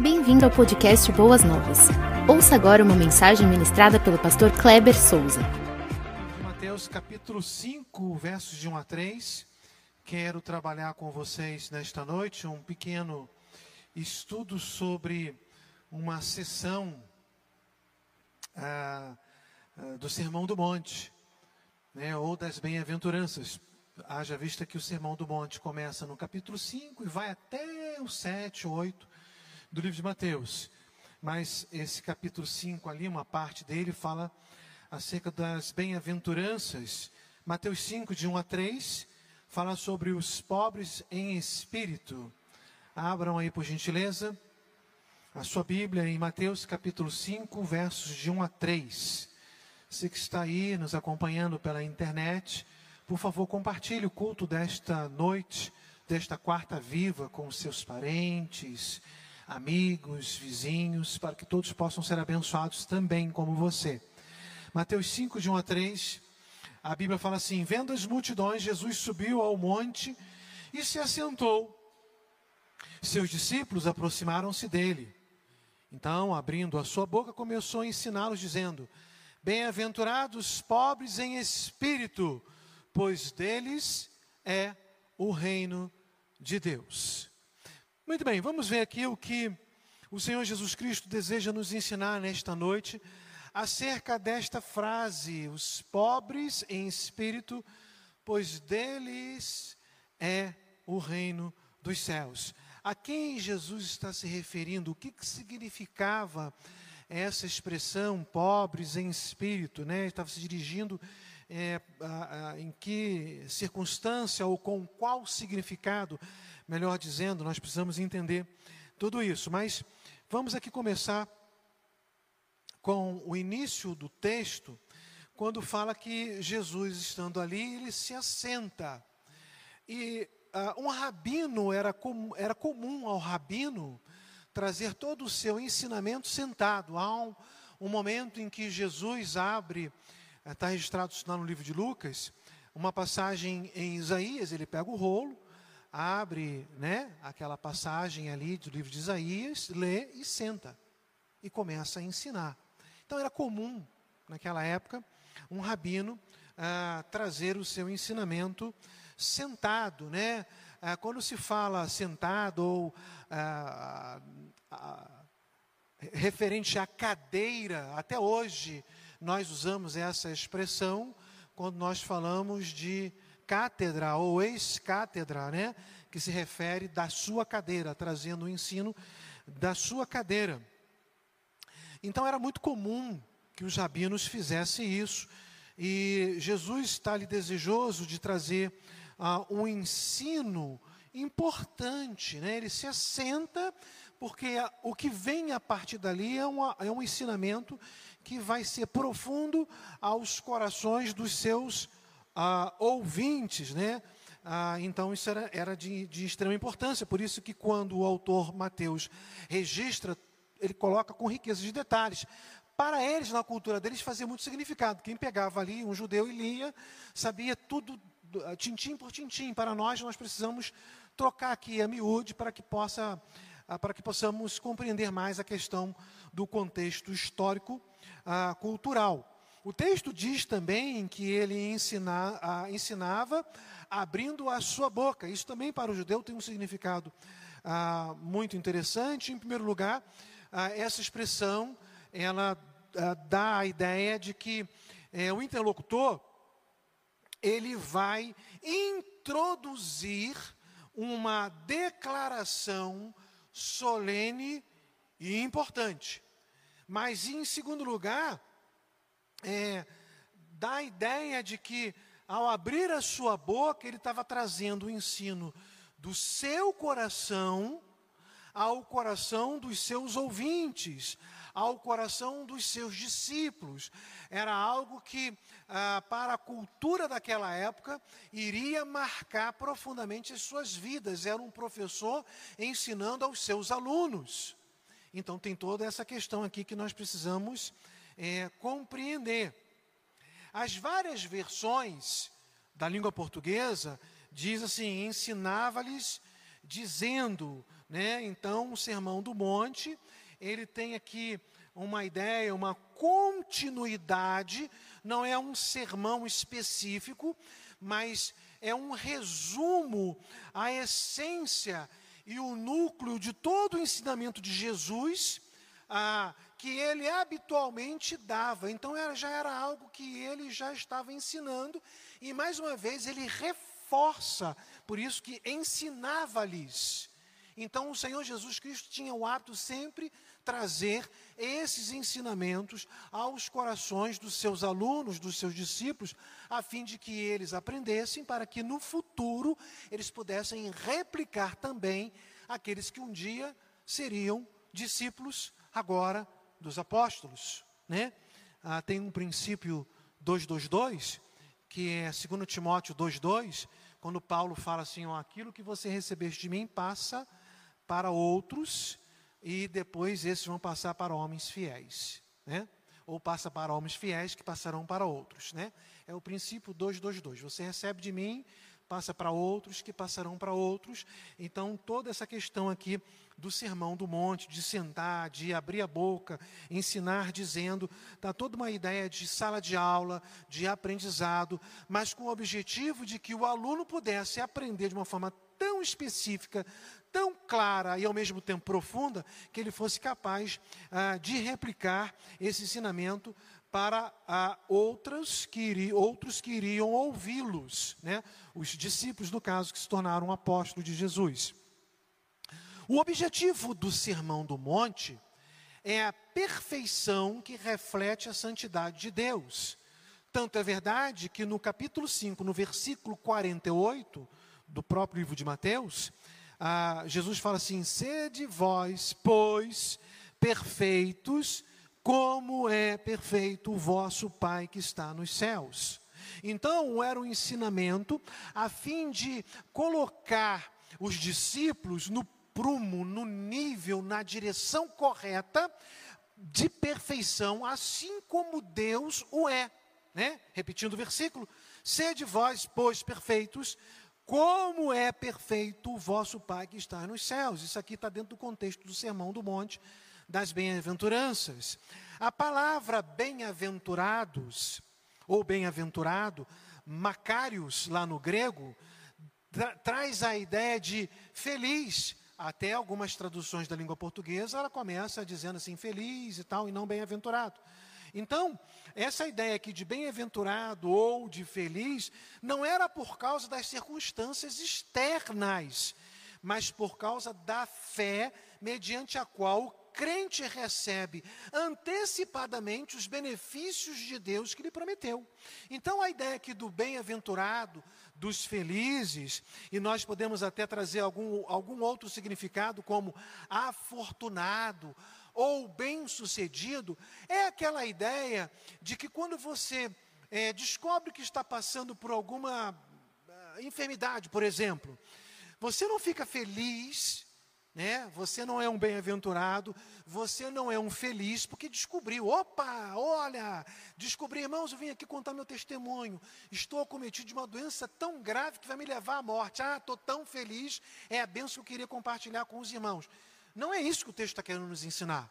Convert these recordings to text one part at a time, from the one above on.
Bem-vindo ao podcast Boas Novas. Ouça agora uma mensagem ministrada pelo pastor Kleber Souza. Mateus capítulo 5, versos de 1 a 3. Quero trabalhar com vocês nesta noite um pequeno estudo sobre uma sessão ah, ah, do Sermão do Monte, né, ou das Bem-aventuranças. Haja vista que o Sermão do Monte começa no capítulo 5 e vai até o 7, 8 do livro de Mateus. Mas esse capítulo 5 ali, uma parte dele, fala acerca das bem-aventuranças. Mateus 5, de 1 a 3, fala sobre os pobres em espírito. Abram aí, por gentileza, a sua Bíblia em Mateus capítulo 5, versos de 1 a 3. Você que está aí nos acompanhando pela internet, por favor, compartilhe o culto desta noite, desta quarta viva com seus parentes, amigos, vizinhos, para que todos possam ser abençoados também como você. Mateus 5, de 1 a 3, a Bíblia fala assim: Vendo as multidões, Jesus subiu ao monte e se assentou. Seus discípulos aproximaram-se dele. Então, abrindo a sua boca, começou a ensiná-los, dizendo: Bem-aventurados pobres em espírito, pois deles é o reino de Deus. Muito bem, vamos ver aqui o que o Senhor Jesus Cristo deseja nos ensinar nesta noite acerca desta frase: os pobres em espírito, pois deles é o reino dos céus. A quem Jesus está se referindo? O que, que significava essa expressão pobres em espírito? Né? Estava se dirigindo é, a, a, em que circunstância ou com qual significado melhor dizendo, nós precisamos entender tudo isso. Mas vamos aqui começar com o início do texto, quando fala que Jesus, estando ali, ele se assenta. E uh, um rabino, era, com, era comum ao rabino trazer todo o seu ensinamento sentado. Há um, um momento em que Jesus abre, está registrado lá no livro de Lucas, uma passagem em Isaías, ele pega o rolo, abre né, aquela passagem ali do livro de Isaías, lê e senta e começa a ensinar. Então era comum, naquela época, um rabino ah, trazer o seu ensinamento sentado. Né? Ah, quando se fala sentado ou ah, referente à cadeira, até hoje nós usamos essa expressão quando nós falamos de cátedra ou ex-cátedra, né? que se refere da sua cadeira, trazendo o ensino da sua cadeira. Então era muito comum que os rabinos fizessem isso, e Jesus está ali desejoso de trazer uh, um ensino importante, né? ele se assenta, porque o que vem a partir dali é, uma, é um ensinamento que vai ser profundo aos corações dos seus ah, ouvintes, né? Ah, então isso era, era de, de, extrema importância, por isso que quando o autor Mateus registra, ele coloca com riqueza de detalhes. Para eles, na cultura deles, fazia muito significado. Quem pegava ali um judeu e lia, sabia tudo, ah, tintim por tintim. Para nós, nós precisamos trocar aqui a miúde para que possa ah, para que possamos compreender mais a questão do contexto histórico ah, cultural. O texto diz também que ele ensina, ah, ensinava abrindo a sua boca. Isso também para o judeu tem um significado ah, muito interessante. Em primeiro lugar, ah, essa expressão ela ah, dá a ideia de que eh, o interlocutor ele vai introduzir uma declaração solene e importante. Mas, em segundo lugar, é, dá a ideia de que, ao abrir a sua boca, ele estava trazendo o ensino do seu coração ao coração dos seus ouvintes, ao coração dos seus discípulos. Era algo que, ah, para a cultura daquela época, iria marcar profundamente as suas vidas. Era um professor ensinando aos seus alunos. Então, tem toda essa questão aqui que nós precisamos é, compreender. As várias versões da língua portuguesa diz assim: ensinava-lhes dizendo, né? Então, o Sermão do Monte, ele tem aqui uma ideia, uma continuidade, não é um sermão específico, mas é um resumo, a essência e o núcleo de todo o ensinamento de Jesus, ah, que ele habitualmente dava. Então era, já era algo que ele já estava ensinando, e mais uma vez ele reforça, por isso que ensinava-lhes. Então o Senhor Jesus Cristo tinha o hábito sempre trazer esses ensinamentos aos corações dos seus alunos, dos seus discípulos, a fim de que eles aprendessem para que no futuro eles pudessem replicar também aqueles que um dia seriam discípulos agora dos apóstolos, né? Ah, tem um princípio 222, que é 2 Timóteo 2:2, quando Paulo fala assim, ó, aquilo que você recebeste de mim passa para outros e depois esses vão passar para homens fiéis, né? Ou passa para homens fiéis que passarão para outros, né? É o princípio 222. Você recebe de mim, passa para outros que passarão para outros. Então, toda essa questão aqui do sermão do monte, de sentar, de abrir a boca, ensinar dizendo, está toda uma ideia de sala de aula, de aprendizado, mas com o objetivo de que o aluno pudesse aprender de uma forma tão específica, tão clara e ao mesmo tempo profunda, que ele fosse capaz ah, de replicar esse ensinamento para ah, outros, que outros que iriam ouvi-los, né? os discípulos, no caso, que se tornaram apóstolos de Jesus. O objetivo do Sermão do Monte é a perfeição que reflete a santidade de Deus. Tanto é verdade que no capítulo 5, no versículo 48 do próprio livro de Mateus, ah, Jesus fala assim: sede vós, pois, perfeitos, como é perfeito o vosso Pai que está nos céus. Então, era um ensinamento a fim de colocar os discípulos no prumo, no nível, na direção correta de perfeição, assim como Deus o é. Né? Repetindo o versículo: sede vós, pois, perfeitos, como é perfeito o vosso Pai que está nos céus. Isso aqui está dentro do contexto do Sermão do Monte das Bem-aventuranças. A palavra bem-aventurados, ou bem-aventurado, macários lá no grego, tra traz a ideia de feliz. Até algumas traduções da língua portuguesa, ela começa dizendo assim, feliz e tal, e não bem-aventurado. Então, essa ideia aqui de bem-aventurado ou de feliz não era por causa das circunstâncias externas, mas por causa da fé mediante a qual crente recebe antecipadamente os benefícios de Deus que lhe prometeu. Então a ideia aqui do bem-aventurado, dos felizes, e nós podemos até trazer algum, algum outro significado, como afortunado, ou bem-sucedido é aquela ideia de que quando você é, descobre que está passando por alguma uh, enfermidade, por exemplo, você não fica feliz, né? Você não é um bem-aventurado, você não é um feliz porque descobriu. Opa, olha, descobri, irmãos, eu vim aqui contar meu testemunho. Estou acometido de uma doença tão grave que vai me levar à morte. Ah, estou tão feliz. É a benção que eu queria compartilhar com os irmãos. Não é isso que o texto está querendo nos ensinar.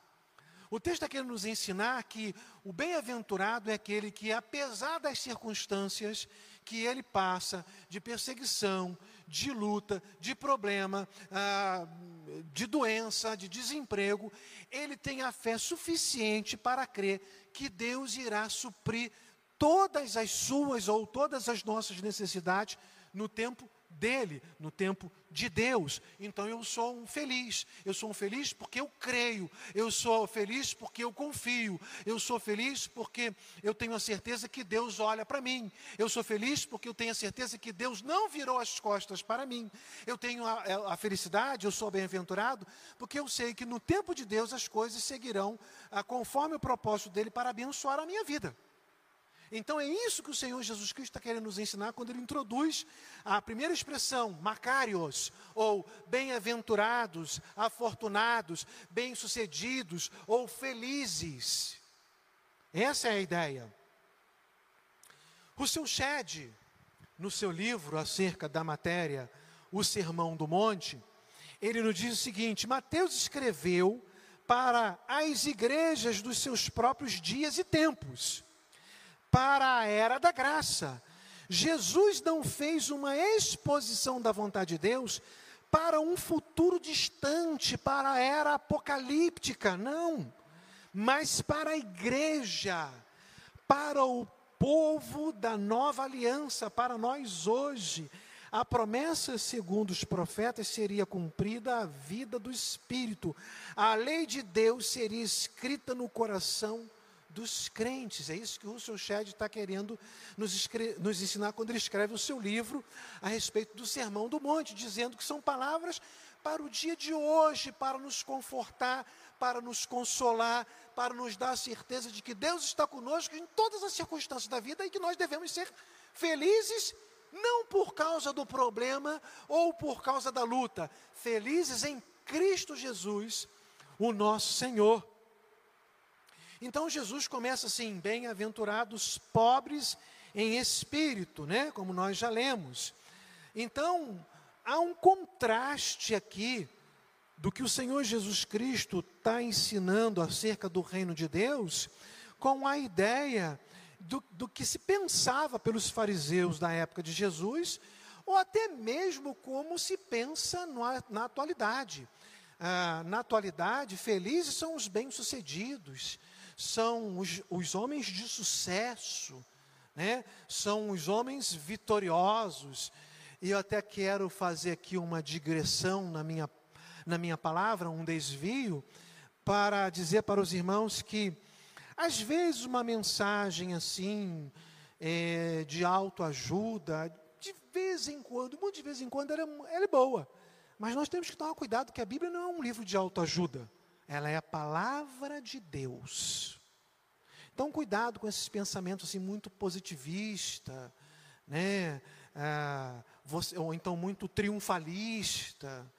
O texto está querendo nos ensinar que o bem-aventurado é aquele que, apesar das circunstâncias que ele passa, de perseguição, de luta, de problema, ah, de doença, de desemprego, ele tem a fé suficiente para crer que Deus irá suprir todas as suas ou todas as nossas necessidades no tempo dele, no tempo de Deus. Então eu sou um feliz. Eu sou um feliz porque eu creio. Eu sou feliz porque eu confio. Eu sou feliz porque eu tenho a certeza que Deus olha para mim. Eu sou feliz porque eu tenho a certeza que Deus não virou as costas para mim. Eu tenho a, a felicidade, eu sou bem-aventurado, porque eu sei que no tempo de Deus as coisas seguirão ah, conforme o propósito dele para abençoar a minha vida. Então é isso que o Senhor Jesus Cristo está querendo nos ensinar quando ele introduz a primeira expressão, macários, ou bem-aventurados, afortunados, bem-sucedidos ou felizes. Essa é a ideia. O seu Shed, no seu livro acerca da matéria O Sermão do Monte, ele nos diz o seguinte: Mateus escreveu para as igrejas dos seus próprios dias e tempos, para a era da graça. Jesus não fez uma exposição da vontade de Deus para um futuro distante, para a era apocalíptica, não, mas para a igreja, para o povo da nova aliança, para nós hoje. A promessa, segundo os profetas, seria cumprida a vida do Espírito. A lei de Deus seria escrita no coração dos crentes. É isso que o Russell Shedd está querendo nos, nos, ensinar quando ele escreve o seu livro a respeito do Sermão do Monte, dizendo que são palavras para o dia de hoje, para nos confortar, para nos consolar, para nos dar a certeza de que Deus está conosco em todas as circunstâncias da vida e que nós devemos ser felizes não por causa do problema ou por causa da luta, felizes em Cristo Jesus, o nosso Senhor. Então Jesus começa assim: bem-aventurados pobres em espírito, né? Como nós já lemos. Então, há um contraste aqui do que o Senhor Jesus Cristo está ensinando acerca do reino de Deus com a ideia do, do que se pensava pelos fariseus da época de Jesus, ou até mesmo como se pensa no, na atualidade. Ah, na atualidade, felizes são os bem-sucedidos, são os, os homens de sucesso, né? são os homens vitoriosos. E eu até quero fazer aqui uma digressão na minha, na minha palavra, um desvio, para dizer para os irmãos que, às vezes, uma mensagem assim, é, de autoajuda, de vez em quando, muito de vez em quando, ela, é, ela é boa. Mas nós temos que tomar cuidado que a Bíblia não é um livro de autoajuda. Ela é a palavra de Deus. Então, cuidado com esses pensamentos assim muito positivista, né? Ah, você, ou então muito triunfalista.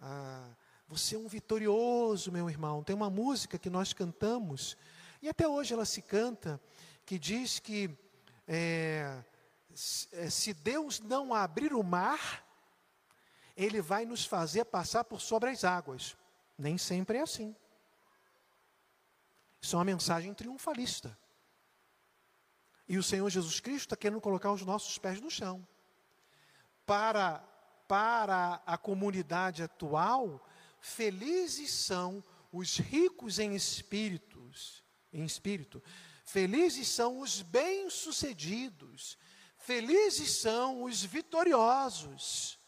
Ah, você é um vitorioso, meu irmão. Tem uma música que nós cantamos e até hoje ela se canta que diz que é, é se Deus não abrir o mar, Ele vai nos fazer passar por sobre as águas. Nem sempre é assim. Isso é uma mensagem triunfalista. E o Senhor Jesus Cristo está querendo colocar os nossos pés no chão. Para, para a comunidade atual, felizes são os ricos em espíritos, em espírito. Felizes são os bem-sucedidos. Felizes são os vitoriosos.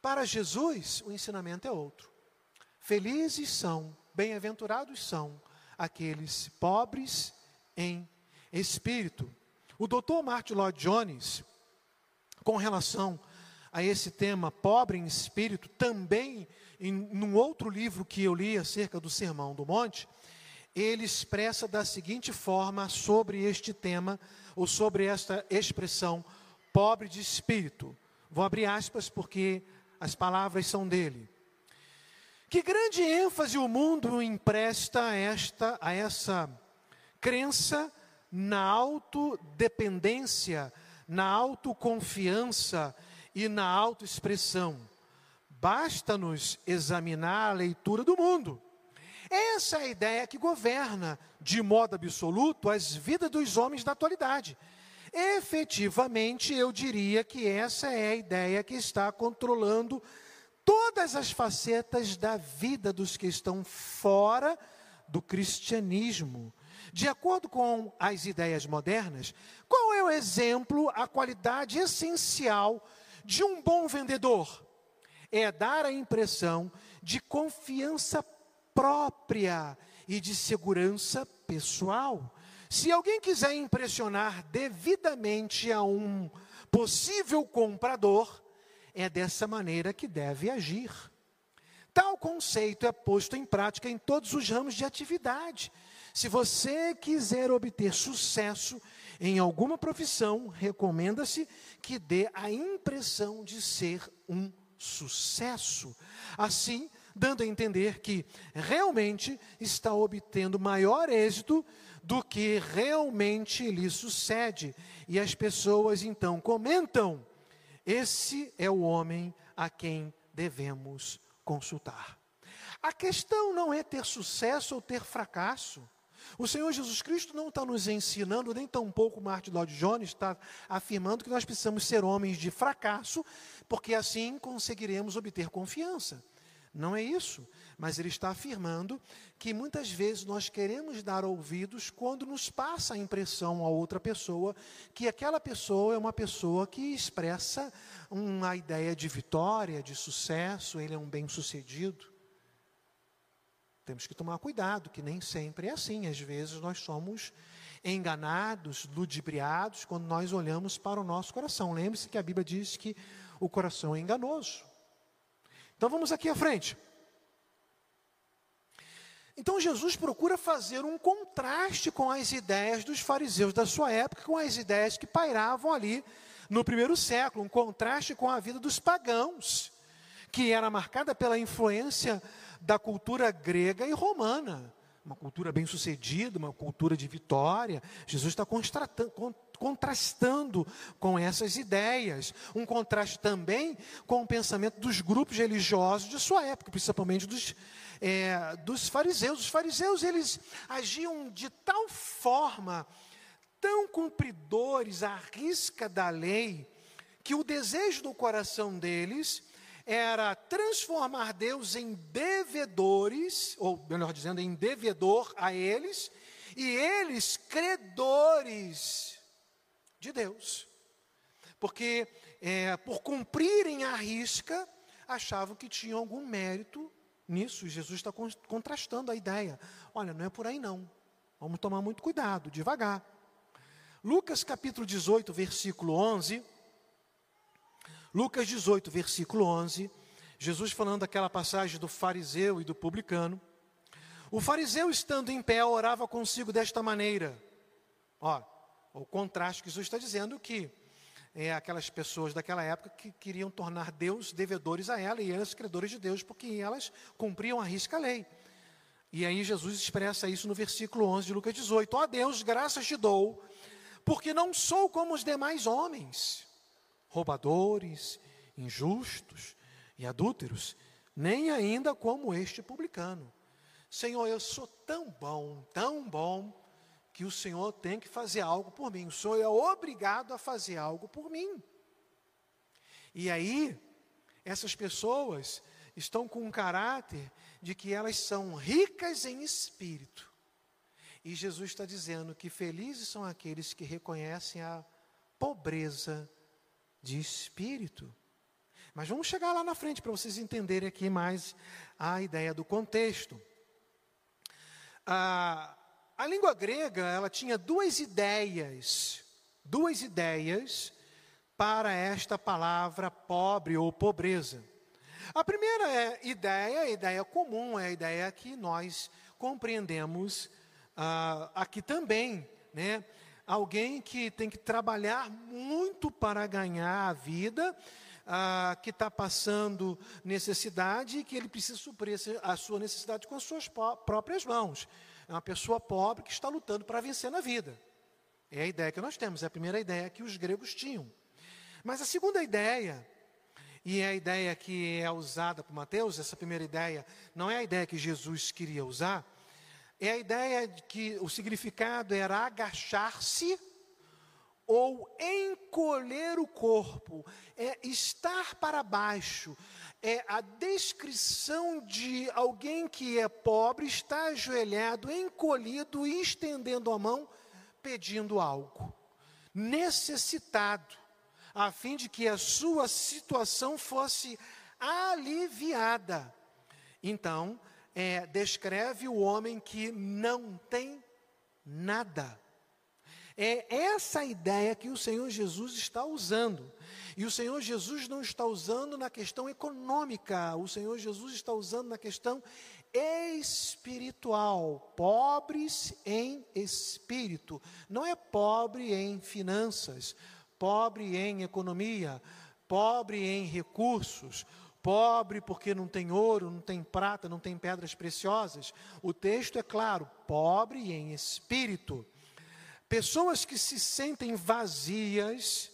Para Jesus, o ensinamento é outro. Felizes são, bem-aventurados são aqueles pobres em espírito. O doutor Martin Lloyd Jones, com relação a esse tema pobre em espírito, também em num outro livro que eu li acerca do Sermão do Monte, ele expressa da seguinte forma sobre este tema, ou sobre esta expressão, pobre de espírito. Vou abrir aspas porque as palavras são dele. Que grande ênfase o mundo empresta a, esta, a essa crença na autodependência, na autoconfiança e na autoexpressão. Basta-nos examinar a leitura do mundo. Essa é a ideia que governa, de modo absoluto, as vidas dos homens da atualidade. Efetivamente, eu diria que essa é a ideia que está controlando todas as facetas da vida dos que estão fora do cristianismo. De acordo com as ideias modernas, qual é o exemplo, a qualidade essencial de um bom vendedor? É dar a impressão de confiança própria e de segurança pessoal. Se alguém quiser impressionar devidamente a um possível comprador, é dessa maneira que deve agir. Tal conceito é posto em prática em todos os ramos de atividade. Se você quiser obter sucesso em alguma profissão, recomenda-se que dê a impressão de ser um sucesso. Assim, dando a entender que realmente está obtendo maior êxito do que realmente lhe sucede. E as pessoas então comentam esse é o homem a quem devemos consultar. A questão não é ter sucesso ou ter fracasso. O Senhor Jesus Cristo não está nos ensinando, nem tampouco Martin Lloyd Jones está afirmando que nós precisamos ser homens de fracasso, porque assim conseguiremos obter confiança. Não é isso, mas ele está afirmando que muitas vezes nós queremos dar ouvidos quando nos passa a impressão a outra pessoa que aquela pessoa é uma pessoa que expressa uma ideia de vitória, de sucesso, ele é um bem-sucedido. Temos que tomar cuidado, que nem sempre é assim. Às vezes nós somos enganados, ludibriados, quando nós olhamos para o nosso coração. Lembre-se que a Bíblia diz que o coração é enganoso. Então vamos aqui à frente. Então Jesus procura fazer um contraste com as ideias dos fariseus da sua época, com as ideias que pairavam ali no primeiro século, um contraste com a vida dos pagãos, que era marcada pela influência da cultura grega e romana. Uma cultura bem sucedida, uma cultura de vitória. Jesus está contrastando com essas ideias. Um contraste também com o pensamento dos grupos religiosos de sua época, principalmente dos, é, dos fariseus. Os fariseus eles agiam de tal forma, tão cumpridores à risca da lei, que o desejo do coração deles era transformar Deus em devedores, ou melhor dizendo, em devedor a eles, e eles credores de Deus. Porque é, por cumprirem a risca, achavam que tinham algum mérito nisso. Jesus está contrastando a ideia. Olha, não é por aí não. Vamos tomar muito cuidado, devagar. Lucas capítulo 18, versículo 11 Lucas 18, versículo 11, Jesus falando daquela passagem do fariseu e do publicano. O fariseu, estando em pé, orava consigo desta maneira. Ó, o contraste que Jesus está dizendo que é aquelas pessoas daquela época que queriam tornar Deus devedores a ela e elas credores de Deus porque elas cumpriam a risca a lei. E aí Jesus expressa isso no versículo 11 de Lucas 18: Ó Deus, graças te dou, porque não sou como os demais homens roubadores, injustos e adúlteros, nem ainda como este publicano. Senhor, eu sou tão bom, tão bom, que o Senhor tem que fazer algo por mim. O Senhor é obrigado a fazer algo por mim. E aí, essas pessoas estão com um caráter de que elas são ricas em espírito. E Jesus está dizendo que felizes são aqueles que reconhecem a pobreza de espírito. Mas vamos chegar lá na frente para vocês entenderem aqui mais a ideia do contexto. A, a língua grega, ela tinha duas ideias, duas ideias para esta palavra pobre ou pobreza. A primeira é ideia, a ideia comum, é a ideia que nós compreendemos ah, aqui também, né? alguém que tem que trabalhar muito para ganhar a vida, ah, que está passando necessidade e que ele precisa suprir a sua necessidade com as suas próprias mãos. É uma pessoa pobre que está lutando para vencer na vida. É a ideia que nós temos, é a primeira ideia que os gregos tinham. Mas a segunda ideia, e é a ideia que é usada por Mateus, essa primeira ideia, não é a ideia que Jesus queria usar, é a ideia de que o significado era agachar-se ou encolher o corpo, é estar para baixo, é a descrição de alguém que é pobre, está ajoelhado, encolhido e estendendo a mão, pedindo algo, necessitado, a fim de que a sua situação fosse aliviada. Então, é, descreve o homem que não tem nada. É essa ideia que o Senhor Jesus está usando. E o Senhor Jesus não está usando na questão econômica, o Senhor Jesus está usando na questão espiritual, pobres em espírito. Não é pobre em finanças, pobre em economia, pobre em recursos, pobre porque não tem ouro, não tem prata, não tem pedras preciosas. O texto é claro: pobre em espírito. Pessoas que se sentem vazias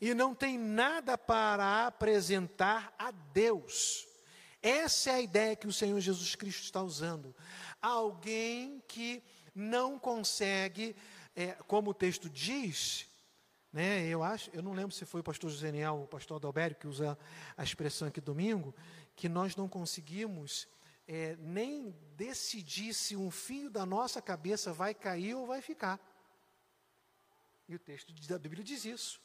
e não têm nada para apresentar a Deus. Essa é a ideia que o Senhor Jesus Cristo está usando. Alguém que não consegue, é, como o texto diz, né, eu acho, eu não lembro se foi o pastor Zeniel ou o pastor Adalberto que usa a expressão aqui domingo, que nós não conseguimos é, nem decidir se um fio da nossa cabeça vai cair ou vai ficar. E o texto da Bíblia diz isso.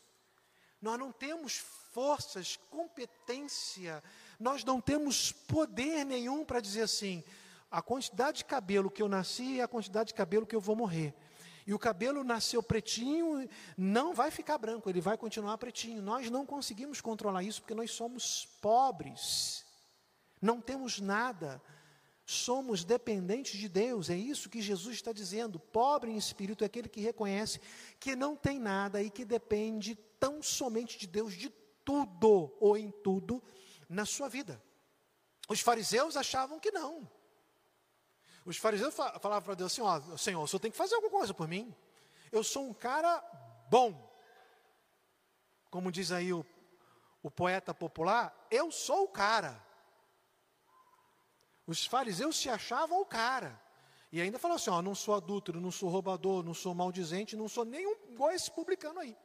Nós não temos forças, competência, nós não temos poder nenhum para dizer assim: a quantidade de cabelo que eu nasci é a quantidade de cabelo que eu vou morrer. E o cabelo nasceu pretinho, não vai ficar branco, ele vai continuar pretinho. Nós não conseguimos controlar isso porque nós somos pobres, não temos nada, somos dependentes de Deus. É isso que Jesus está dizendo. Pobre em espírito é aquele que reconhece que não tem nada e que depende tão somente de Deus, de tudo ou em tudo na sua vida. Os fariseus achavam que não. Os fariseus falavam para Deus assim: ó, Senhor, o senhor tem que fazer alguma coisa por mim. Eu sou um cara bom. Como diz aí o, o poeta popular, eu sou o cara. Os fariseus se achavam o cara. E ainda falavam assim: ó, não sou adúltero, não sou roubador, não sou maldizente, não sou nenhum igual esse publicano aí.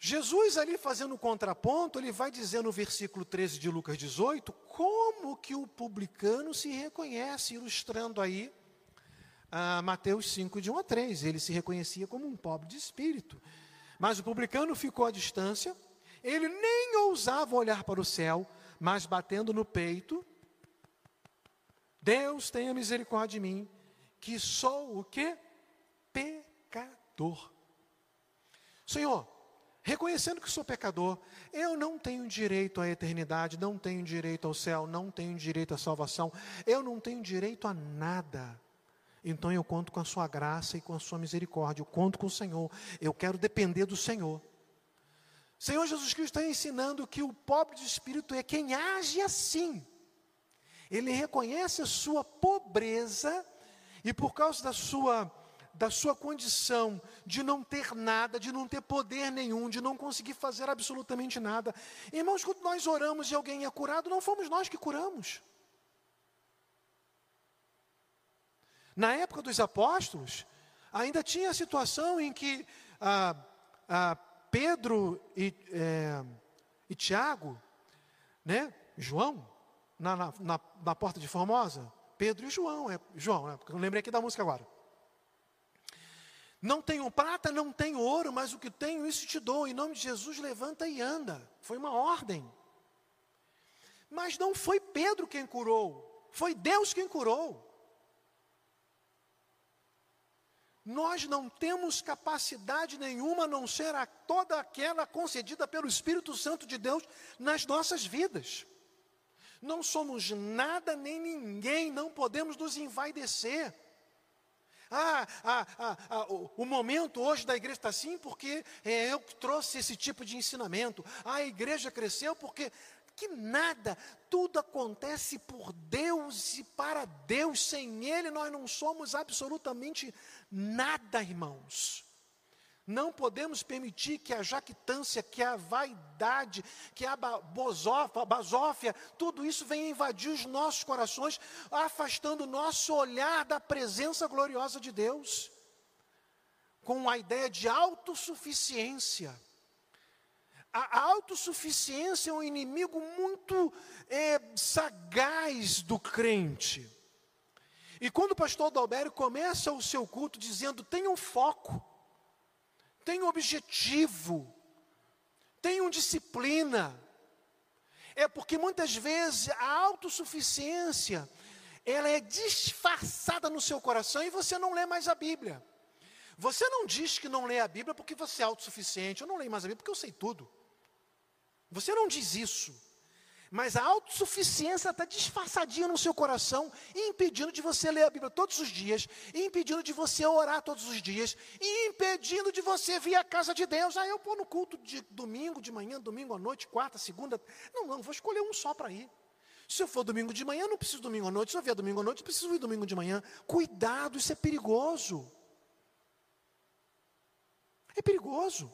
Jesus ali fazendo um contraponto, ele vai dizer no versículo 13 de Lucas 18, como que o publicano se reconhece, ilustrando aí ah, Mateus 5, de 1 a 3. Ele se reconhecia como um pobre de espírito. Mas o publicano ficou à distância, ele nem ousava olhar para o céu, mas batendo no peito, Deus tenha misericórdia de mim, que sou o que? Pecador. Senhor, reconhecendo que sou pecador, eu não tenho direito à eternidade, não tenho direito ao céu, não tenho direito à salvação, eu não tenho direito a nada. Então eu conto com a sua graça e com a sua misericórdia, eu conto com o Senhor, eu quero depender do Senhor. Senhor Jesus Cristo está ensinando que o pobre de espírito é quem age assim. Ele reconhece a sua pobreza e por causa da sua da sua condição de não ter nada, de não ter poder nenhum, de não conseguir fazer absolutamente nada. Irmãos, quando nós oramos e alguém é curado, não fomos nós que curamos. Na época dos apóstolos, ainda tinha a situação em que ah, ah, Pedro e, é, e Tiago, né, João, na, na, na, porta de Formosa, Pedro e João, é, João, né, eu lembrei aqui da música agora. Não tenho prata, não tenho ouro, mas o que tenho, isso te dou. Em nome de Jesus, levanta e anda. Foi uma ordem. Mas não foi Pedro quem curou, foi Deus quem curou. Nós não temos capacidade nenhuma a não ser a toda aquela concedida pelo Espírito Santo de Deus nas nossas vidas. Não somos nada nem ninguém, não podemos nos envaidecer. Ah, ah, ah, ah, o, momento hoje da igreja está assim porque é eu que trouxe esse tipo de ensinamento. Ah, a igreja cresceu porque que nada, tudo acontece por Deus e para Deus. Sem Ele nós não somos absolutamente nada, irmãos. Não podemos permitir que a jactância, que a vaidade, que a basófia, tudo isso venha invadir os nossos corações, afastando o nosso olhar da presença gloriosa de Deus, com a ideia de autossuficiência. A autossuficiência é um inimigo muito é, sagaz do crente. E quando o pastor Dalbério começa o seu culto dizendo: tenha um foco, tem um objetivo, tem uma disciplina. É porque muitas vezes a autossuficiência, ela é disfarçada no seu coração e você não lê mais a Bíblia. Você não diz que não lê a Bíblia porque você é autossuficiente. Eu não leio mais a Bíblia porque eu sei tudo. Você não diz isso. Mas a autossuficiência está disfarçadinha no seu coração impedindo de você ler a Bíblia todos os dias, impedindo de você orar todos os dias, impedindo de você vir à casa de Deus. Ah, eu vou no culto de domingo de manhã, domingo à noite, quarta, segunda. Não, não, vou escolher um só para ir. Se eu for domingo de manhã, não preciso domingo à noite. Se eu vier domingo à noite, preciso ir domingo de manhã. Cuidado, isso é perigoso. É perigoso.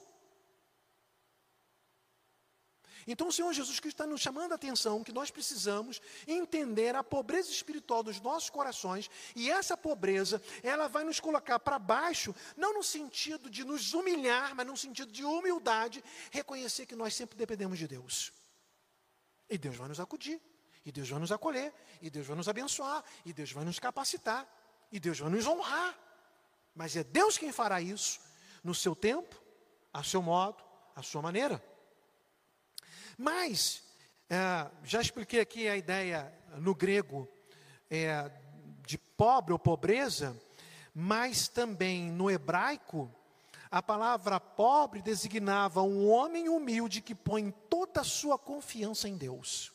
Então o Senhor Jesus Cristo está nos chamando a atenção que nós precisamos entender a pobreza espiritual dos nossos corações, e essa pobreza, ela vai nos colocar para baixo, não no sentido de nos humilhar, mas no sentido de humildade, reconhecer que nós sempre dependemos de Deus. E Deus vai nos acudir, e Deus vai nos acolher, e Deus vai nos abençoar, e Deus vai nos capacitar, e Deus vai nos honrar. Mas é Deus quem fará isso, no seu tempo, a seu modo, a sua maneira. Mas, é, já expliquei aqui a ideia no grego é, de pobre ou pobreza, mas também no hebraico, a palavra pobre designava um homem humilde que põe toda a sua confiança em Deus.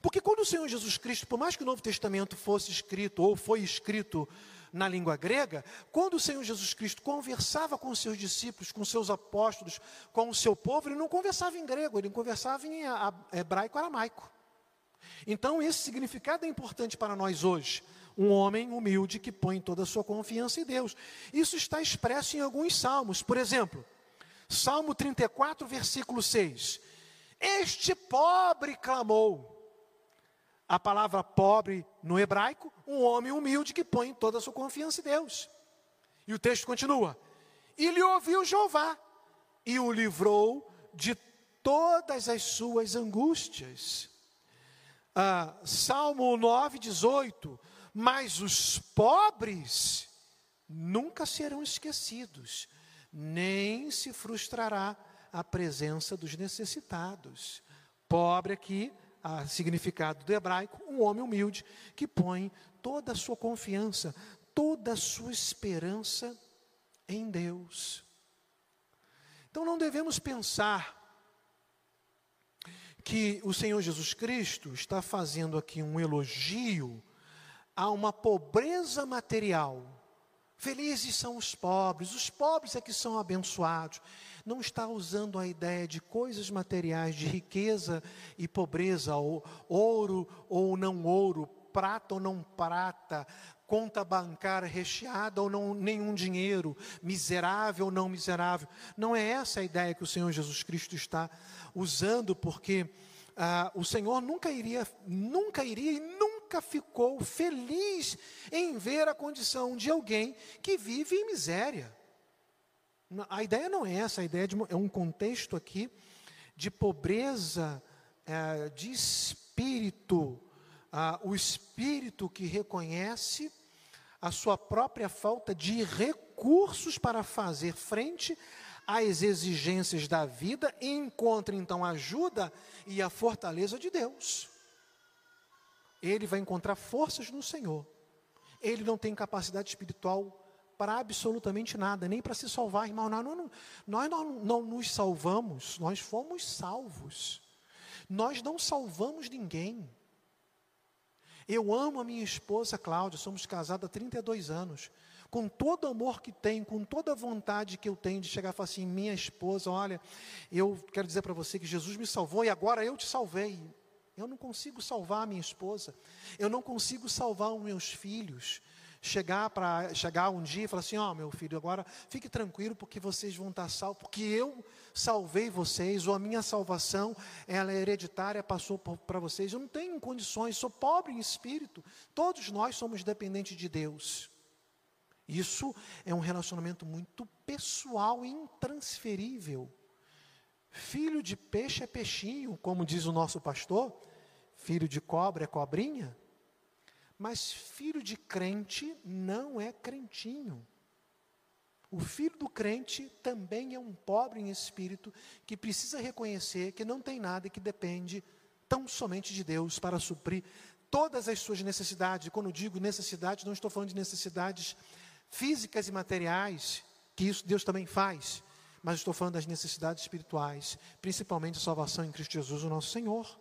Porque quando o Senhor Jesus Cristo, por mais que o Novo Testamento fosse escrito ou foi escrito na língua grega, quando o Senhor Jesus Cristo conversava com os seus discípulos, com seus apóstolos, com o seu povo, ele não conversava em grego, ele conversava em hebraico aramaico. Então, esse significado é importante para nós hoje. Um homem humilde que põe toda a sua confiança em Deus. Isso está expresso em alguns salmos. Por exemplo, Salmo 34, versículo 6. Este pobre clamou. A palavra pobre no hebraico, um homem humilde que põe toda a sua confiança em Deus. E o texto continua: E lhe ouviu Jeová, e o livrou de todas as suas angústias. Ah, Salmo 9, 18: Mas os pobres nunca serão esquecidos, nem se frustrará a presença dos necessitados. Pobre aqui a significado do hebraico, um homem humilde que põe toda a sua confiança, toda a sua esperança em Deus. Então não devemos pensar que o Senhor Jesus Cristo está fazendo aqui um elogio a uma pobreza material. Felizes são os pobres, os pobres é que são abençoados não está usando a ideia de coisas materiais, de riqueza e pobreza, ou ouro ou não ouro, prata ou não prata, conta bancária recheada ou não nenhum dinheiro, miserável ou não miserável. Não é essa a ideia que o Senhor Jesus Cristo está usando, porque ah, o Senhor nunca iria, nunca iria e nunca ficou feliz em ver a condição de alguém que vive em miséria. A ideia não é essa, a ideia de, é um contexto aqui de pobreza é, de espírito. Ah, o espírito que reconhece a sua própria falta de recursos para fazer frente às exigências da vida e encontra então a ajuda e a fortaleza de Deus. Ele vai encontrar forças no Senhor. Ele não tem capacidade espiritual para absolutamente nada, nem para se salvar, irmão. Nós não, nós não, não nos salvamos, nós fomos salvos. Nós não salvamos ninguém. Eu amo a minha esposa Cláudia, somos casados há 32 anos. Com todo o amor que tenho, com toda a vontade que eu tenho de chegar e falar assim: minha esposa, olha, eu quero dizer para você que Jesus me salvou e agora eu te salvei. Eu não consigo salvar a minha esposa, eu não consigo salvar os meus filhos, chegar para chegar um dia e falar assim: ó, oh, meu filho, agora fique tranquilo porque vocês vão estar salvos, porque eu salvei vocês, ou a minha salvação, ela é hereditária, passou para vocês. Eu não tenho condições, sou pobre em espírito. Todos nós somos dependentes de Deus. Isso é um relacionamento muito pessoal e intransferível. Filho de peixe é peixinho, como diz o nosso pastor. Filho de cobra é cobrinha. Mas filho de crente não é crentinho. O filho do crente também é um pobre em espírito que precisa reconhecer que não tem nada e que depende tão somente de Deus para suprir todas as suas necessidades. Quando digo necessidades, não estou falando de necessidades físicas e materiais, que isso Deus também faz, mas estou falando das necessidades espirituais, principalmente a salvação em Cristo Jesus, o nosso Senhor.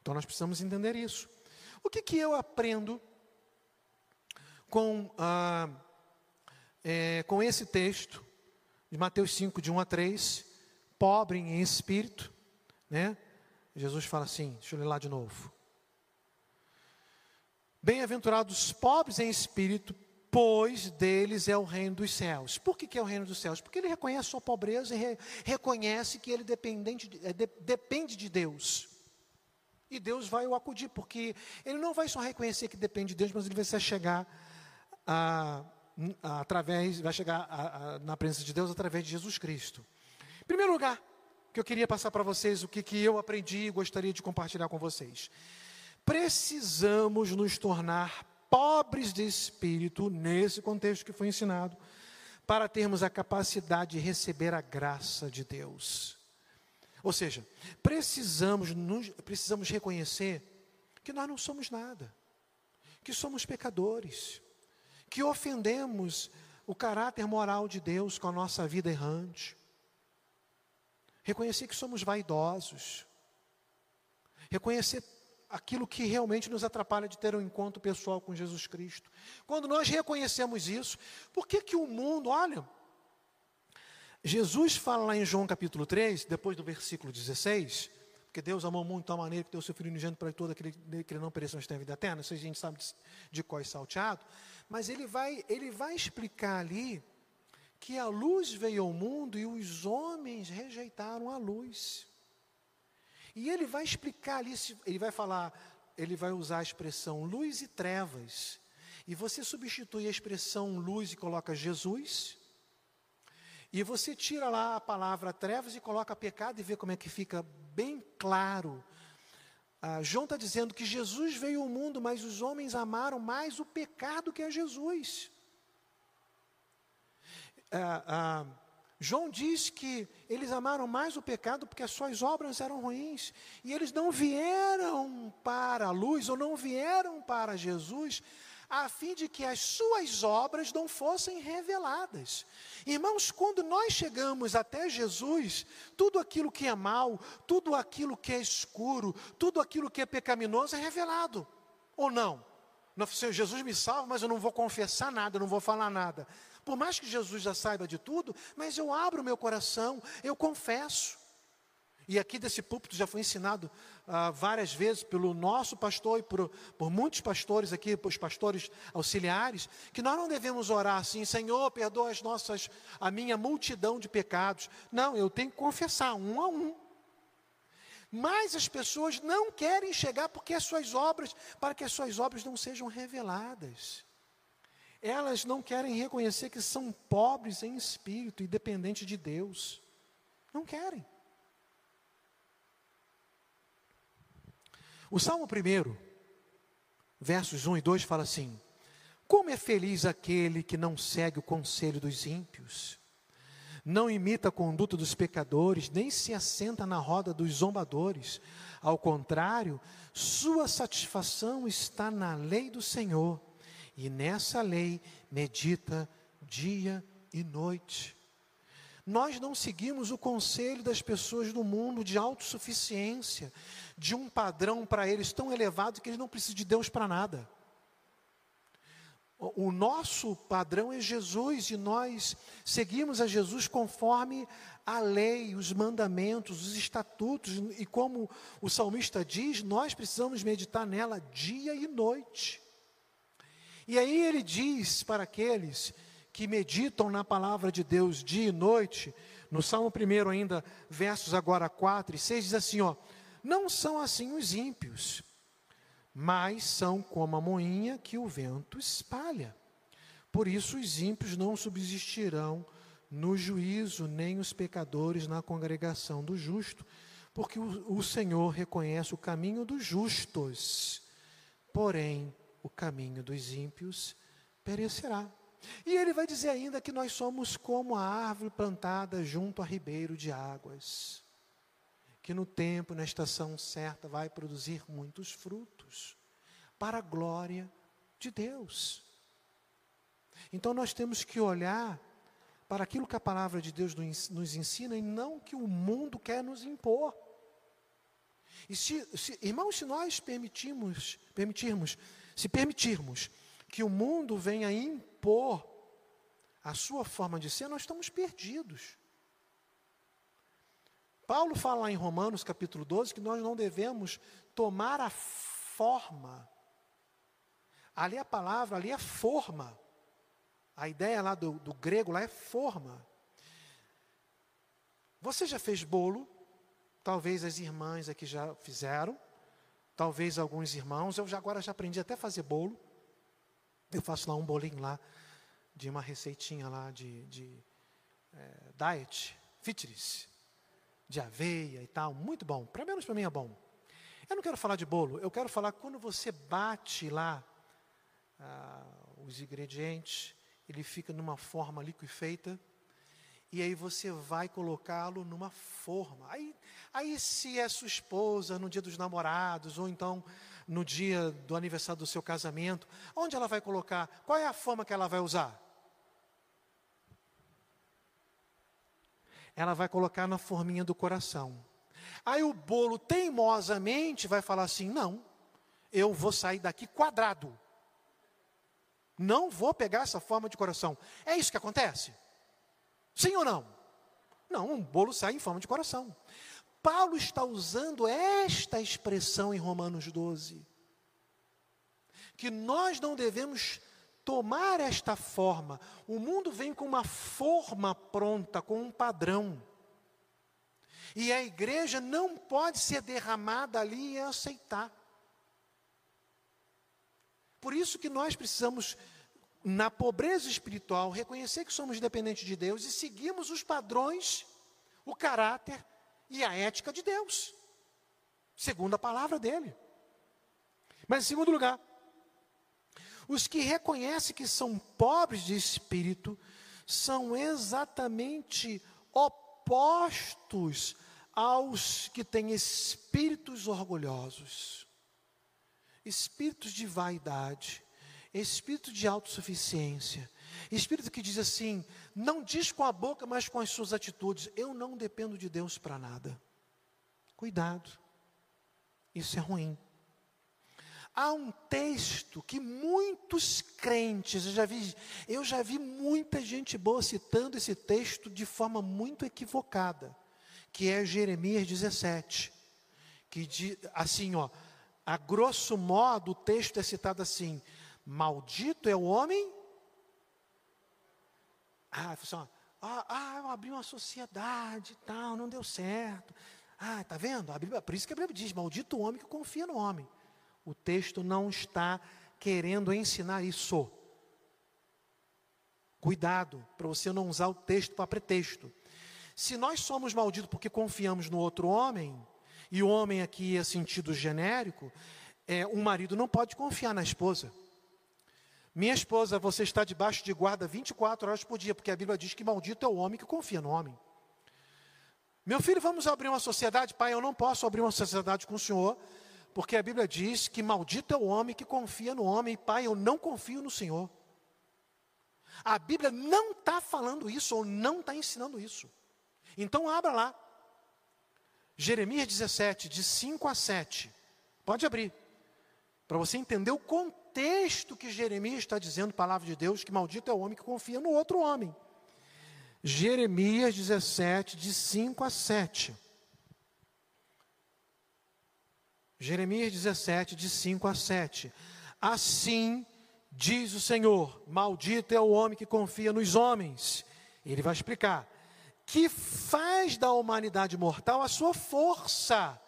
Então nós precisamos entender isso. O que, que eu aprendo com, ah, é, com esse texto de Mateus 5, de 1 a 3, pobre em espírito, né? Jesus fala assim, deixa eu ler lá de novo. Bem-aventurados os pobres em espírito, pois deles é o reino dos céus. Por que, que é o reino dos céus? Porque ele reconhece sua pobreza e re, reconhece que ele dependente, é, de, depende de Deus. E Deus vai o acudir, porque ele não vai só reconhecer que depende de Deus, mas ele vai chegar a, a, através, vai chegar a, na presença de Deus através de Jesus Cristo. Em primeiro lugar, que eu queria passar para vocês o que, que eu aprendi e gostaria de compartilhar com vocês. Precisamos nos tornar pobres de espírito, nesse contexto que foi ensinado, para termos a capacidade de receber a graça de Deus. Ou seja, precisamos, nos, precisamos reconhecer que nós não somos nada, que somos pecadores, que ofendemos o caráter moral de Deus com a nossa vida errante. Reconhecer que somos vaidosos. Reconhecer aquilo que realmente nos atrapalha de ter um encontro pessoal com Jesus Cristo. Quando nós reconhecemos isso, por que que o mundo, olha, Jesus fala lá em João capítulo 3, depois do versículo 16, porque Deus amou muito tal maneira que deu seu Filho unigênito para todo aquele que ele não pereça, mas tenha vida eterna, isso a gente sabe de, de cós salteado, mas ele vai, ele vai explicar ali que a luz veio ao mundo e os homens rejeitaram a luz. E ele vai explicar ali, ele vai falar, ele vai usar a expressão luz e trevas. E você substitui a expressão luz e coloca Jesus. E você tira lá a palavra trevas e coloca pecado e vê como é que fica bem claro. Ah, João está dizendo que Jesus veio ao mundo, mas os homens amaram mais o pecado que a Jesus. Ah, ah, João diz que eles amaram mais o pecado porque as suas obras eram ruins. E eles não vieram para a luz, ou não vieram para Jesus, a fim de que as suas obras não fossem reveladas. Irmãos, quando nós chegamos até Jesus, tudo aquilo que é mal, tudo aquilo que é escuro, tudo aquilo que é pecaminoso é revelado. Ou não? Não, Jesus me salva, mas eu não vou confessar nada, eu não vou falar nada. Por mais que Jesus já saiba de tudo, mas eu abro meu coração, eu confesso. E aqui desse púlpito já foi ensinado ah, várias vezes pelo nosso pastor e por, por muitos pastores aqui, os pastores auxiliares, que nós não devemos orar assim, Senhor, perdoa as nossas, a minha multidão de pecados. Não, eu tenho que confessar um a um. Mas as pessoas não querem chegar porque as suas obras, para que as suas obras não sejam reveladas. Elas não querem reconhecer que são pobres em espírito e dependentes de Deus. Não querem. O Salmo 1, versos 1 e 2 fala assim: Como é feliz aquele que não segue o conselho dos ímpios, não imita a conduta dos pecadores, nem se assenta na roda dos zombadores. Ao contrário, sua satisfação está na lei do Senhor e nessa lei medita dia e noite. Nós não seguimos o conselho das pessoas do mundo de autossuficiência, de um padrão para eles tão elevado que eles não precisam de Deus para nada. O nosso padrão é Jesus e nós seguimos a Jesus conforme a lei, os mandamentos, os estatutos, e como o salmista diz, nós precisamos meditar nela dia e noite. E aí ele diz para aqueles que meditam na palavra de Deus dia e noite, no Salmo 1 ainda, versos agora 4 e 6, diz assim, ó, não são assim os ímpios, mas são como a moinha que o vento espalha. Por isso os ímpios não subsistirão no juízo, nem os pecadores na congregação do justo, porque o, o Senhor reconhece o caminho dos justos, porém o caminho dos ímpios perecerá. E ele vai dizer ainda que nós somos como a árvore plantada junto a ribeiro de águas, que no tempo, na estação certa, vai produzir muitos frutos, para a glória de Deus. Então nós temos que olhar para aquilo que a palavra de Deus nos ensina e não que o mundo quer nos impor. E se, se irmãos, se nós permitirmos, permitirmos se permitirmos que o mundo venha impor a sua forma de ser, nós estamos perdidos. Paulo fala em Romanos capítulo 12 que nós não devemos tomar a forma. Ali a palavra, ali a forma A ideia lá do, do grego lá é forma. Você já fez bolo? Talvez as irmãs aqui já fizeram. Talvez alguns irmãos. Eu já agora já aprendi até a fazer bolo. Eu faço lá um bolinho lá de uma receitinha lá de, de é, diet, fitness, de aveia e tal, muito bom. Pelo menos para mim é bom. Eu não quero falar de bolo, eu quero falar quando você bate lá ah, os ingredientes, ele fica numa forma liquefeita, e aí você vai colocá-lo numa forma. Aí, aí, se é sua esposa no dia dos namorados, ou então no dia do aniversário do seu casamento, onde ela vai colocar? Qual é a forma que ela vai usar? Ela vai colocar na forminha do coração. Aí o bolo teimosamente vai falar assim: não, eu vou sair daqui quadrado. Não vou pegar essa forma de coração. É isso que acontece? Sim ou não? Não, um bolo sai em forma de coração. Paulo está usando esta expressão em Romanos 12. Que nós não devemos tomar esta forma. O mundo vem com uma forma pronta, com um padrão. E a igreja não pode ser derramada ali e aceitar. Por isso que nós precisamos, na pobreza espiritual, reconhecer que somos dependentes de Deus e seguimos os padrões, o caráter e a ética de Deus, segundo a palavra dele. Mas, em segundo lugar, os que reconhecem que são pobres de espírito são exatamente opostos aos que têm espíritos orgulhosos, espíritos de vaidade, espírito de autossuficiência, espírito que diz assim: não diz com a boca, mas com as suas atitudes, eu não dependo de Deus para nada. Cuidado, isso é ruim. Há um texto que muitos crentes, eu já vi, eu já vi muita gente boa citando esse texto de forma muito equivocada que é Jeremias 17, que diz assim, ó, a grosso modo o texto é citado assim: Maldito é o homem. Ah, assim, ah, ah, eu abri uma sociedade e tal, não deu certo. Ah, tá vendo? A Bíblia, por isso que a Bíblia diz: Maldito o homem que confia no homem. O texto não está querendo ensinar isso. Cuidado para você não usar o texto para pretexto. Se nós somos malditos porque confiamos no outro homem, e o homem aqui é sentido genérico, é, um marido não pode confiar na esposa. Minha esposa, você está debaixo de guarda 24 horas por dia, porque a Bíblia diz que maldito é o homem que confia no homem. Meu filho, vamos abrir uma sociedade? Pai, eu não posso abrir uma sociedade com o senhor, porque a Bíblia diz que maldito é o homem que confia no homem. Pai, eu não confio no senhor. A Bíblia não está falando isso, ou não está ensinando isso. Então abra lá. Jeremias 17, de 5 a 7. Pode abrir. Para você entender o contexto que Jeremias está dizendo, palavra de Deus, que maldito é o homem que confia no outro homem. Jeremias 17, de 5 a 7. Jeremias 17, de 5 a 7. Assim diz o Senhor: Maldito é o homem que confia nos homens. Ele vai explicar que faz da humanidade mortal a sua força,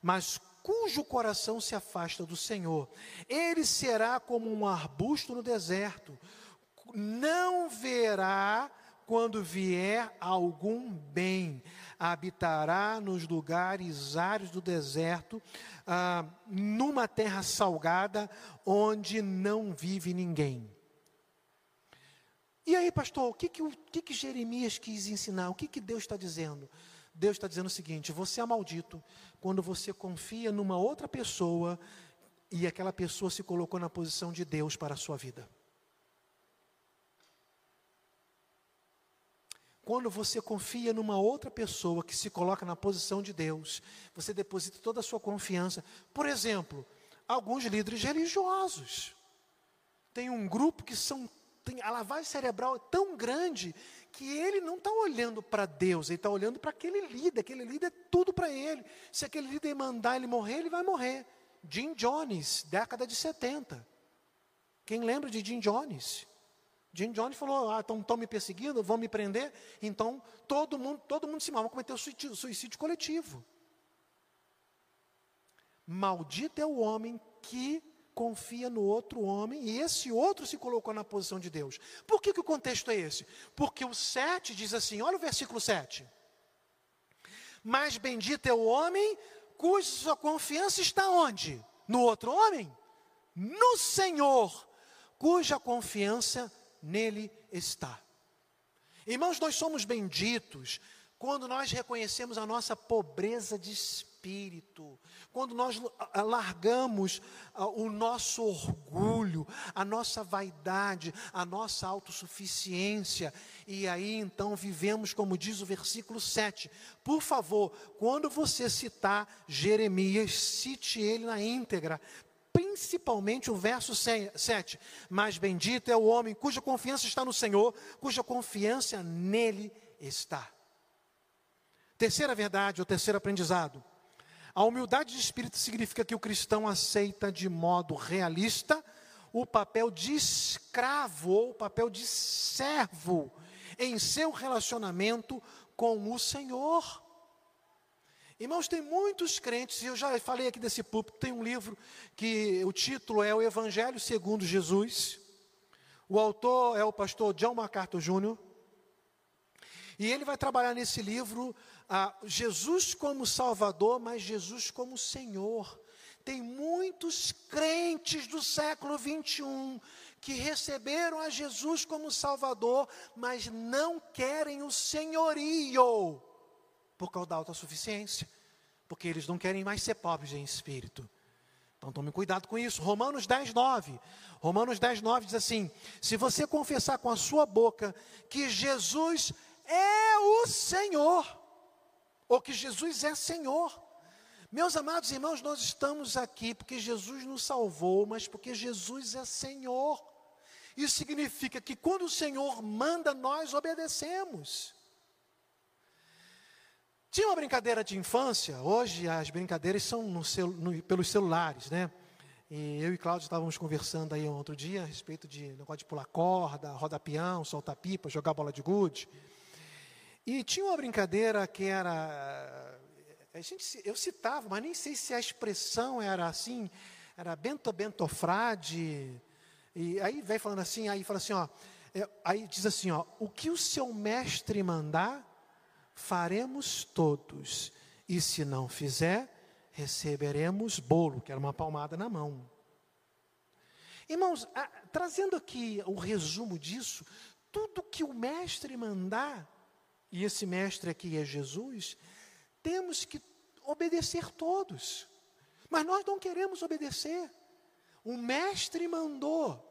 mas cujo coração se afasta do Senhor. Ele será como um arbusto no deserto, não verá quando vier algum bem, habitará nos lugares áridos do deserto, ah, numa terra salgada, onde não vive ninguém. E aí, pastor, o que, que, o que, que Jeremias quis ensinar? O que, que Deus está dizendo? Deus está dizendo o seguinte: você é maldito quando você confia numa outra pessoa e aquela pessoa se colocou na posição de Deus para a sua vida. Quando você confia numa outra pessoa que se coloca na posição de Deus, você deposita toda a sua confiança. Por exemplo, alguns líderes religiosos. Tem um grupo que são tem, a lavagem cerebral é tão grande que ele não está olhando para Deus, ele está olhando para aquele líder, aquele líder é tudo para ele. Se aquele líder mandar ele morrer, ele vai morrer. Jim Jones, década de 70. Quem lembra de Jim Jones? Jim Jones falou: ah, estão me perseguindo, vão me prender. Então todo mundo, todo mundo se mal, cometeu suicídio, suicídio coletivo. Maldito é o homem que confia no outro homem e esse outro se colocou na posição de Deus. Por que, que o contexto é esse? Porque o 7 diz assim: olha o versículo 7. Mas bendito é o homem cuja sua confiança está onde? No outro homem? No Senhor, cuja confiança nele está. Irmãos, nós somos benditos quando nós reconhecemos a nossa pobreza de espírito, quando nós largamos o nosso orgulho, a nossa vaidade, a nossa autossuficiência, e aí então vivemos, como diz o versículo 7. Por favor, quando você citar Jeremias, cite ele na íntegra, principalmente o verso 7. Mas bendito é o homem cuja confiança está no Senhor, cuja confiança nele está. Terceira verdade, ou terceiro aprendizado. A humildade de espírito significa que o cristão aceita de modo realista o papel de escravo ou o papel de servo em seu relacionamento com o Senhor. Irmãos, tem muitos crentes, e eu já falei aqui desse púlpito, tem um livro que o título é O Evangelho segundo Jesus. O autor é o pastor John MacArthur Jr. E ele vai trabalhar nesse livro ah, Jesus como Salvador, mas Jesus como Senhor. Tem muitos crentes do século 21 que receberam a Jesus como Salvador, mas não querem o senhorio por causa da autossuficiência, porque eles não querem mais ser pobres em espírito. Então tome cuidado com isso. Romanos 10, 9. Romanos 10, 9 diz assim: Se você confessar com a sua boca que Jesus é o Senhor, ou que Jesus é Senhor. Meus amados irmãos, nós estamos aqui porque Jesus nos salvou, mas porque Jesus é Senhor. Isso significa que quando o Senhor manda, nós obedecemos. Tinha uma brincadeira de infância, hoje as brincadeiras são no cel, no, pelos celulares, né? E eu e Cláudio estávamos conversando aí outro dia a respeito de negócio de pular corda, rodar peão, soltar pipa, jogar bola de gude. E tinha uma brincadeira que era. A gente, eu citava, mas nem sei se a expressão era assim, era bento bentofrade. E aí vai falando assim, aí fala assim, ó, é, aí diz assim, ó, o que o seu mestre mandar, faremos todos. E se não fizer, receberemos bolo, que era uma palmada na mão. Irmãos, a, trazendo aqui o resumo disso, tudo que o mestre mandar, e esse mestre aqui é Jesus, temos que obedecer todos. Mas nós não queremos obedecer. O mestre mandou.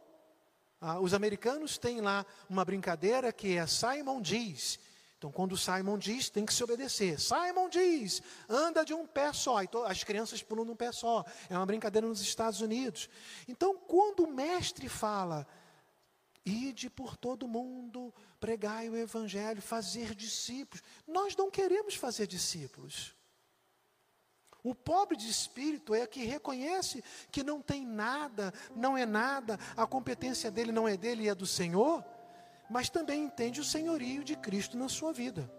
Ah, os americanos têm lá uma brincadeira que é Simon diz. Então, quando Simon diz, tem que se obedecer. Simon diz, anda de um pé só. As crianças pulam num pé só. É uma brincadeira nos Estados Unidos. Então, quando o mestre fala, Ide por todo mundo, pregai o evangelho, fazer discípulos. Nós não queremos fazer discípulos. O pobre de espírito é que reconhece que não tem nada, não é nada, a competência dele não é dele e é do Senhor, mas também entende o senhorio de Cristo na sua vida.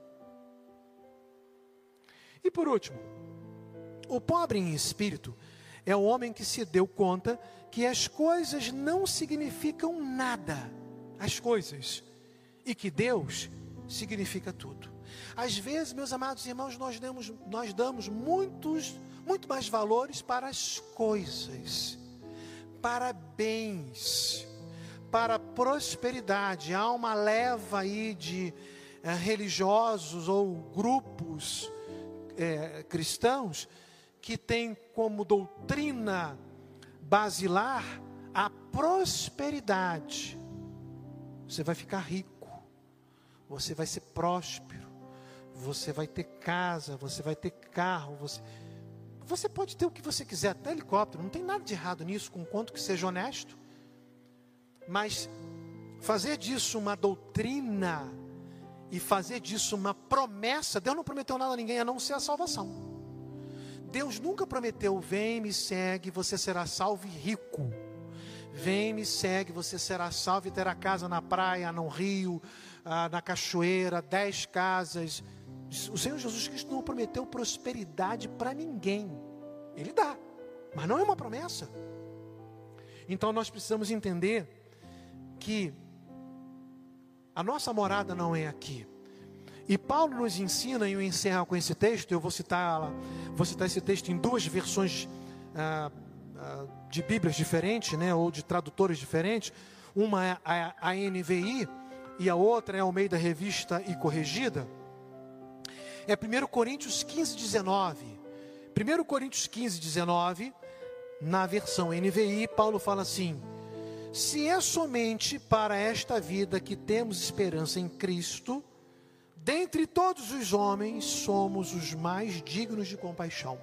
E por último, o pobre em espírito é o homem que se deu conta que as coisas não significam nada, as coisas, e que Deus significa tudo. Às vezes, meus amados irmãos, nós damos, nós damos muitos, muito mais valores para as coisas, para bens, para prosperidade. Há uma leva aí de é, religiosos ou grupos é, cristãos que tem como doutrina basilar a prosperidade. Você vai ficar rico, você vai ser próspero, você vai ter casa, você vai ter carro, você, você pode ter o que você quiser, até helicóptero, não tem nada de errado nisso, com quanto que seja honesto. Mas fazer disso uma doutrina e fazer disso uma promessa, Deus não prometeu nada a ninguém a não ser a salvação. Deus nunca prometeu: vem, me segue, você será salvo e rico. Vem, me segue, você será salvo e terá casa na praia, no rio, ah, na cachoeira, dez casas. O Senhor Jesus Cristo não prometeu prosperidade para ninguém. Ele dá, mas não é uma promessa. Então nós precisamos entender que a nossa morada não é aqui. E Paulo nos ensina, e eu encerro com esse texto, eu vou citar, vou citar esse texto em duas versões ah, ah, de Bíblias diferentes, né, ou de tradutores diferentes. Uma é a, a NVI e a outra é ao meio da revista e corrigida. É 1 Coríntios 15, 19. 1 Coríntios 15, 19, na versão NVI, Paulo fala assim: Se é somente para esta vida que temos esperança em Cristo, dentre todos os homens somos os mais dignos de compaixão.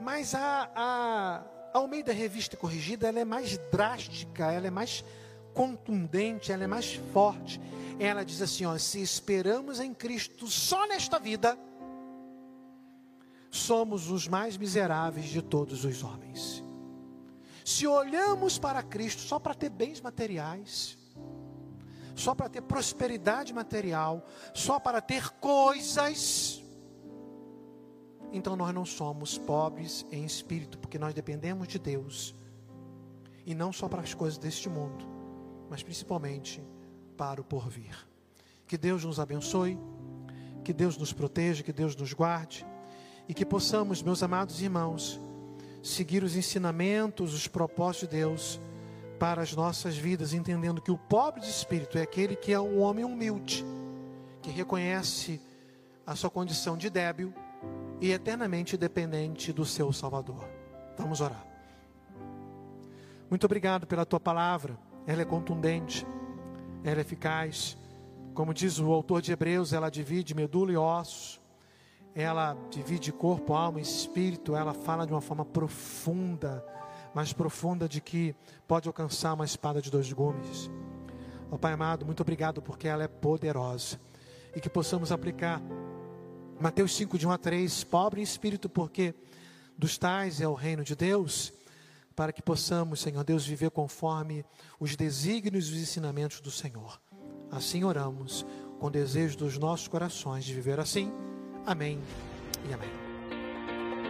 Mas a, a, Almeida Revista Corrigida ela é mais drástica, ela é mais contundente, ela é mais forte. Ela diz assim: ó, se esperamos em Cristo só nesta vida, somos os mais miseráveis de todos os homens. Se olhamos para Cristo só para ter bens materiais, só para ter prosperidade material, só para ter coisas, então nós não somos pobres em espírito, porque nós dependemos de Deus, e não só para as coisas deste mundo, mas principalmente para o porvir. Que Deus nos abençoe, que Deus nos proteja, que Deus nos guarde, e que possamos, meus amados irmãos, seguir os ensinamentos, os propósitos de Deus para as nossas vidas, entendendo que o pobre de espírito é aquele que é um homem humilde, que reconhece a sua condição de débil e eternamente dependente do seu Salvador. Vamos orar. Muito obrigado pela tua palavra, ela é contundente, ela é eficaz. Como diz o autor de Hebreus, ela divide medula e ossos, ela divide corpo, alma e espírito, ela fala de uma forma profunda mais profunda de que pode alcançar uma espada de dois gumes. Ó oh, Pai amado, muito obrigado porque ela é poderosa e que possamos aplicar Mateus 5, de 1 a 3, pobre em espírito, porque dos tais é o reino de Deus, para que possamos, Senhor Deus, viver conforme os desígnios e os ensinamentos do Senhor. Assim oramos, com desejo dos nossos corações de viver assim. Amém e amém.